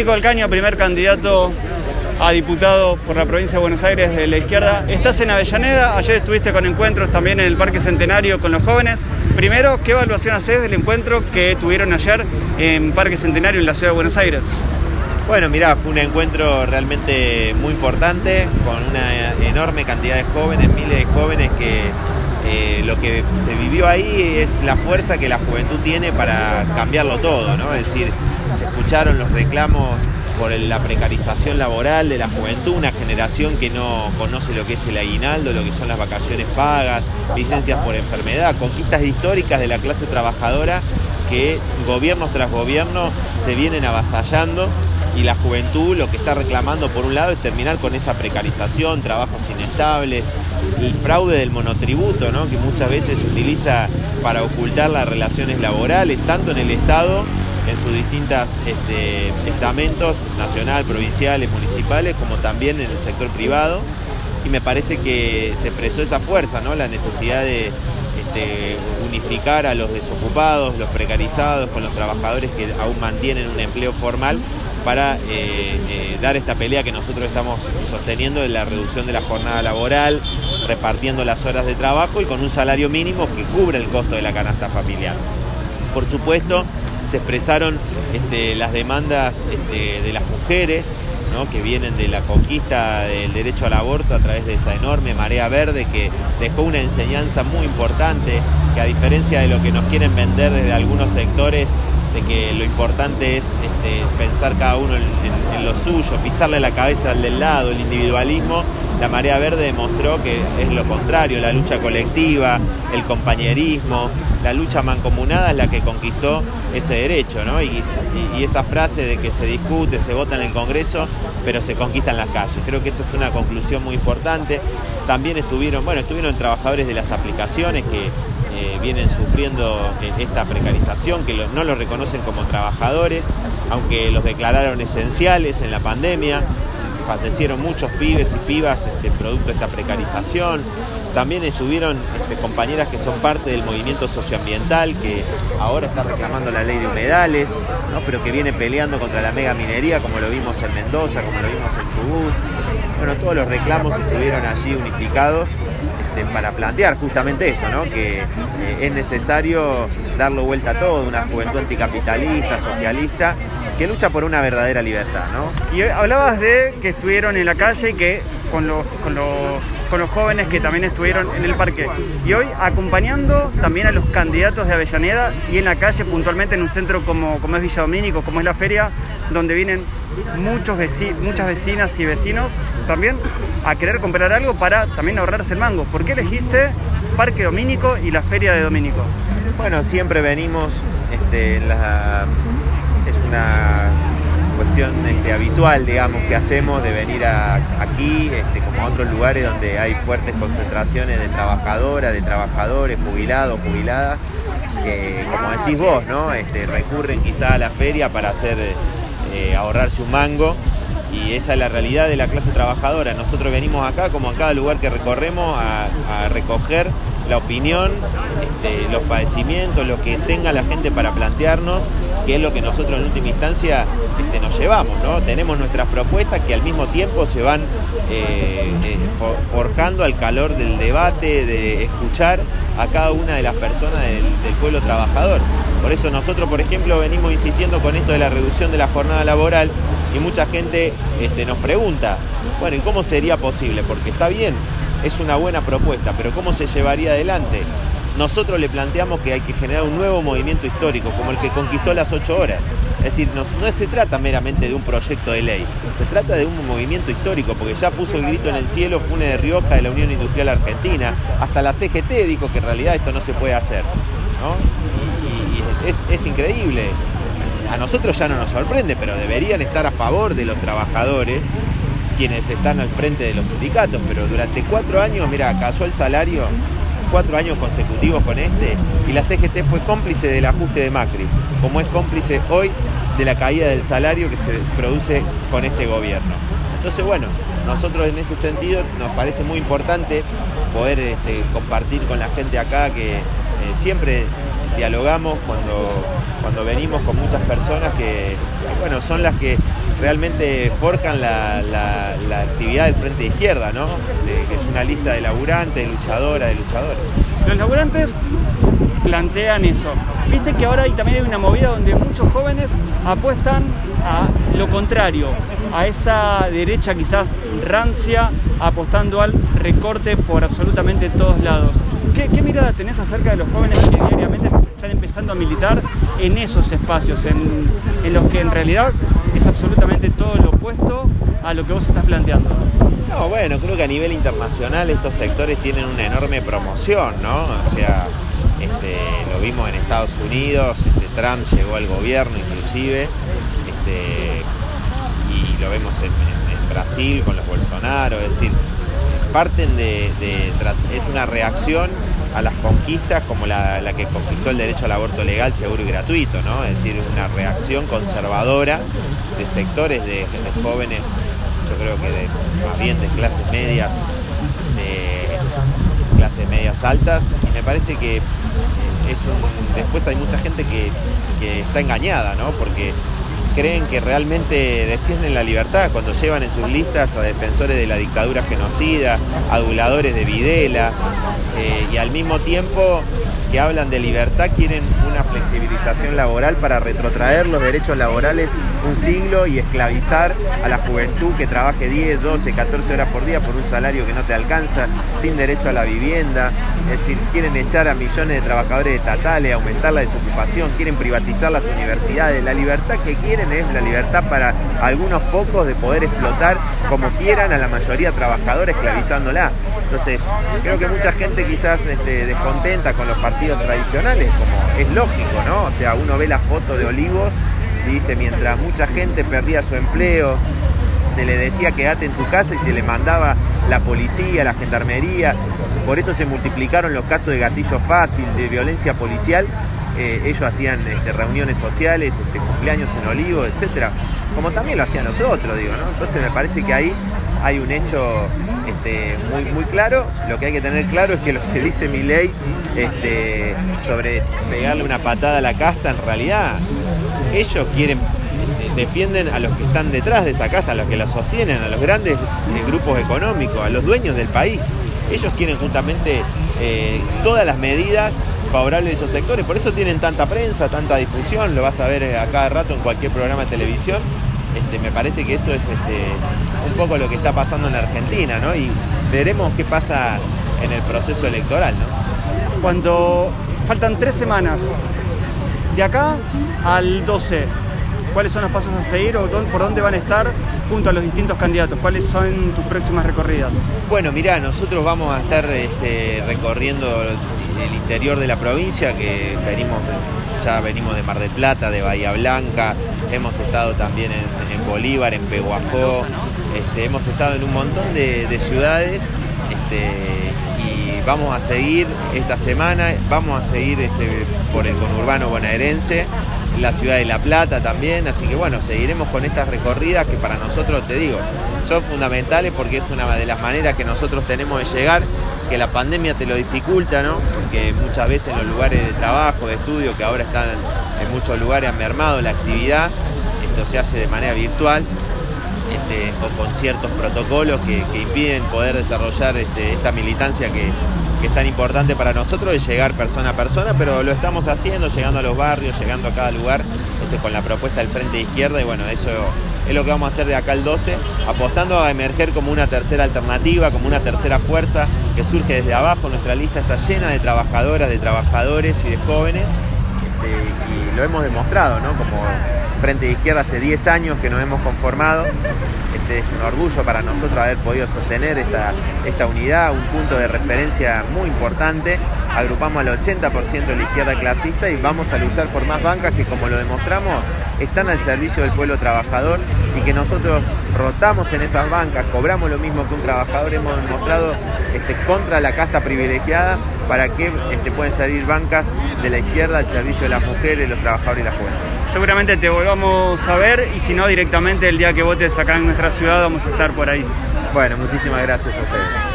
Nico Alcaño, primer candidato a diputado por la provincia de Buenos Aires de la izquierda. Estás en Avellaneda, ayer estuviste con encuentros también en el Parque Centenario con los jóvenes. Primero, ¿qué evaluación haces del encuentro que tuvieron ayer en Parque Centenario en la ciudad de Buenos Aires? Bueno, mirá, fue un encuentro realmente muy importante, con una enorme cantidad de jóvenes, miles de jóvenes que eh, lo que se vivió ahí es la fuerza que la juventud tiene para cambiarlo todo, ¿no? Es decir, escucharon los reclamos por la precarización laboral de la juventud, una generación que no conoce lo que es el aguinaldo, lo que son las vacaciones pagas, licencias por enfermedad, conquistas históricas de la clase trabajadora que gobiernos tras gobierno se vienen avasallando y la juventud lo que está reclamando por un lado es terminar con esa precarización, trabajos inestables, el fraude del monotributo, ¿no? que muchas veces se utiliza para ocultar las relaciones laborales, tanto en el Estado en sus distintos este, estamentos, nacional, provinciales, municipales, como también en el sector privado. Y me parece que se expresó esa fuerza, ¿no? la necesidad de este, unificar a los desocupados, los precarizados, con los trabajadores que aún mantienen un empleo formal para eh, eh, dar esta pelea que nosotros estamos sosteniendo de la reducción de la jornada laboral, repartiendo las horas de trabajo y con un salario mínimo que cubre el costo de la canasta familiar. Por supuesto, se expresaron este, las demandas este, de las mujeres, que vienen de la conquista del derecho al aborto a través de esa enorme marea verde que dejó una enseñanza muy importante, que a diferencia de lo que nos quieren vender desde algunos sectores, de que lo importante es este, pensar cada uno en, lo suyo, pisarle la cabeza al del lado, el individualismo, la marea verde demostró que es lo contrario, la lucha colectiva, el compañerismo, la lucha mancomunada es la que conquistó ese derecho, ¿no? Y, esa frase de que se discute, se vota en el Congreso, pero se conquista en las calles. Creo que esa es una conclusión muy importante. También estuvieron, bueno, estuvieron trabajadores de las aplicaciones que eh, vienen sufriendo esta precarización, que no los reconocen como trabajadores, aunque los declararon esenciales en la pandemia fallecieron muchos pibes y pibas este, producto de esta precarización. También estuvieron este, compañeras que son parte del movimiento socioambiental, que ahora está reclamando la ley de humedales, pero que viene peleando contra la mega minería, como lo vimos en Mendoza, como lo vimos en Chubut. Bueno, todos los reclamos estuvieron allí unificados este, para plantear justamente esto, que eh, es necesario darlo vuelta a todo, una juventud anticapitalista, socialista, que lucha por una verdadera libertad, ¿no? Y hablabas de que estuvieron en la calle y que con los, con los, con los jóvenes que también estuvieron en el parque. Y hoy acompañando también a los candidatos de Avellaneda y en la calle puntualmente en un centro como, como es Villa Domínico, como es la feria, donde vienen muchos muchas vecinas y vecinos también a querer comprar algo para también ahorrarse el mango. ¿Por qué elegiste Parque Domínico y la Feria de Domínico? Bueno, siempre venimos este, en la una cuestión este, habitual, digamos, que hacemos de venir aquí, este, como a otros lugares donde hay fuertes concentraciones de trabajadoras, de trabajadores, jubilados, jubiladas, que, como decís vos, ¿no? Este, recurren quizá a la feria para hacer eh, ahorrarse un mango y esa es la realidad de la clase trabajadora. Nosotros venimos acá, como a cada lugar que recorremos, a, recoger la opinión, los padecimientos, lo que tenga la gente para plantearnos que es lo que nosotros en última instancia este, nos llevamos, ¿no? Tenemos nuestras propuestas que al mismo tiempo se van eh, eh, forjando al calor del debate, de escuchar a cada una de las personas del, pueblo trabajador. Por eso nosotros, por ejemplo, venimos insistiendo con esto de la reducción de la jornada laboral y mucha gente este, nos pregunta, bueno, ¿y cómo sería posible? Porque está bien, es una buena propuesta, pero ¿cómo se llevaría adelante? Nosotros le planteamos que hay que generar un nuevo movimiento histórico, como el que conquistó las ocho horas. Es decir, no, se trata meramente de un proyecto de ley, se trata de un movimiento histórico, porque ya puso el grito en el cielo Fune de Rioja de la Unión Industrial Argentina, hasta la CGT dijo que en realidad esto no se puede hacer. Y, es, es increíble. A nosotros ya no nos sorprende, pero deberían estar a favor de los trabajadores quienes están al frente de los sindicatos, pero durante cuatro años, mira, cayó el salario cuatro años consecutivos con este y la CGT fue cómplice del ajuste de Macri, como es cómplice hoy de la caída del salario que se produce con este gobierno. Entonces, bueno, nosotros en ese sentido nos parece muy importante poder este, compartir con la gente acá que eh, siempre dialogamos cuando, cuando venimos con muchas personas que, bueno, son las que realmente forcan la, actividad del Frente de Izquierda, ¿no? que es una lista de laburantes, de luchadoras, de luchadores. Los laburantes plantean eso. Viste que ahora hay, también hay una movida donde muchos jóvenes apuestan a lo contrario, a esa derecha quizás rancia, apostando al recorte por absolutamente todos lados. ¿Qué, mirada tenés acerca de los jóvenes que diariamente están empezando a militar en esos espacios, en, en los que en realidad es absolutamente todo lo opuesto a lo que vos estás planteando? No, bueno, creo que a nivel internacional estos sectores tienen una enorme promoción, ¿no? O sea, este, lo vimos en Estados Unidos, este, Trump llegó al gobierno inclusive, este, y lo vemos en, Brasil con los Bolsonaro, es decir, parten de, es una reacción a las conquistas como la, que conquistó el derecho al aborto legal, seguro y gratuito, ¿no? Es decir, una reacción conservadora de sectores de, jóvenes, yo creo que de, más bien de clases medias, de clases medias altas, y me parece que es un, después hay mucha gente que, que está engañada, ¿no? Porque creen que realmente defienden la libertad cuando llevan en sus listas a defensores de la dictadura genocida, aduladores de Videla, eh, y al mismo tiempo que hablan de libertad quieren flexibilización laboral para retrotraer los derechos laborales un siglo y esclavizar a la juventud que trabaje 10, 12, 14 horas por día por un salario que no te alcanza, sin derecho a la vivienda. Es decir, quieren echar a millones de trabajadores estatales, aumentar la desocupación, quieren privatizar las universidades. La libertad que quieren es la libertad para algunos pocos de poder explotar como quieran a la mayoría trabajadora esclavizándola. Entonces, creo que mucha gente quizás este, descontenta con los partidos tradicionales, como es lógico, ¿no? O sea, uno ve la foto de Olivos y dice, mientras mucha gente perdía su empleo, se le decía quédate en tu casa y se le mandaba la policía, la gendarmería, por eso se multiplicaron los casos de gatillo fácil, de violencia policial, eh, ellos hacían este, reuniones sociales, este, cumpleaños en Olivos, etcétera, como también lo hacían nosotros, digo, ¿no? Entonces me parece que ahí hay un hecho este, muy, claro. Lo que hay que tener claro es que lo que dice mi ley este, sobre pegarle una patada a la casta, en realidad ellos quieren defienden a los que están detrás de esa casta, a los que la sostienen, a los grandes eh, grupos económicos, a los dueños del país. Ellos quieren justamente eh, todas las medidas favorables a esos sectores, por eso tienen tanta prensa, tanta difusión, lo vas a ver a cada rato en cualquier programa de televisión, este, me parece que eso es este, un poco lo que está pasando en Argentina, ¿no? Y veremos qué pasa en el proceso electoral, ¿no? Cuando faltan tres semanas de acá al 12, ¿cuáles son los pasos a seguir o por dónde van a estar junto a los distintos candidatos? ¿Cuáles son tus próximas recorridas? Bueno, mira, nosotros vamos a estar este, recorriendo el interior de la provincia, que venimos ya venimos de Mar del Plata, de Bahía Blanca, hemos estado también en, Bolívar, en Peguajó, este, hemos estado en un montón de, ciudades este, y vamos a seguir esta semana, vamos a seguir este, por el conurbano bonaerense, la ciudad de La Plata también, así que bueno, seguiremos con estas recorridas que para nosotros, te digo, son fundamentales porque es una de las maneras que nosotros tenemos de llegar que la pandemia te lo dificulta, ¿no? Porque muchas veces en los lugares de trabajo, de estudio, que ahora están en muchos lugares han mermado la actividad, esto se hace de manera virtual este, o con ciertos protocolos que, impiden poder desarrollar este, esta militancia que, es tan importante para nosotros, de llegar persona a persona, pero lo estamos haciendo, llegando a los barrios, llegando a cada lugar, este, con la propuesta del Frente de Izquierda, y bueno, eso es lo que vamos a hacer de acá al 12, apostando a emerger como una tercera alternativa, como una tercera fuerza que surge desde abajo. Nuestra lista está llena de trabajadoras, de trabajadores y de jóvenes, este, y lo hemos demostrado, ¿no? Como Frente de Izquierda hace 10 años que nos hemos conformado. Este es un orgullo para nosotros haber podido sostener esta, esta unidad, un punto de referencia muy importante. Agrupamos al 80% de la izquierda clasista y vamos a luchar por más bancas que, como lo demostramos, están al servicio del pueblo trabajador y que nosotros rotamos en esas bancas, cobramos lo mismo que un trabajador, hemos demostrado este, contra la casta privilegiada para que este, pueden salir bancas de la izquierda al servicio de las mujeres, los trabajadores y las jóvenes. Seguramente te volvamos a ver y si no directamente el día que votes acá en nuestra ciudad vamos a estar por ahí. Bueno, muchísimas gracias a ustedes.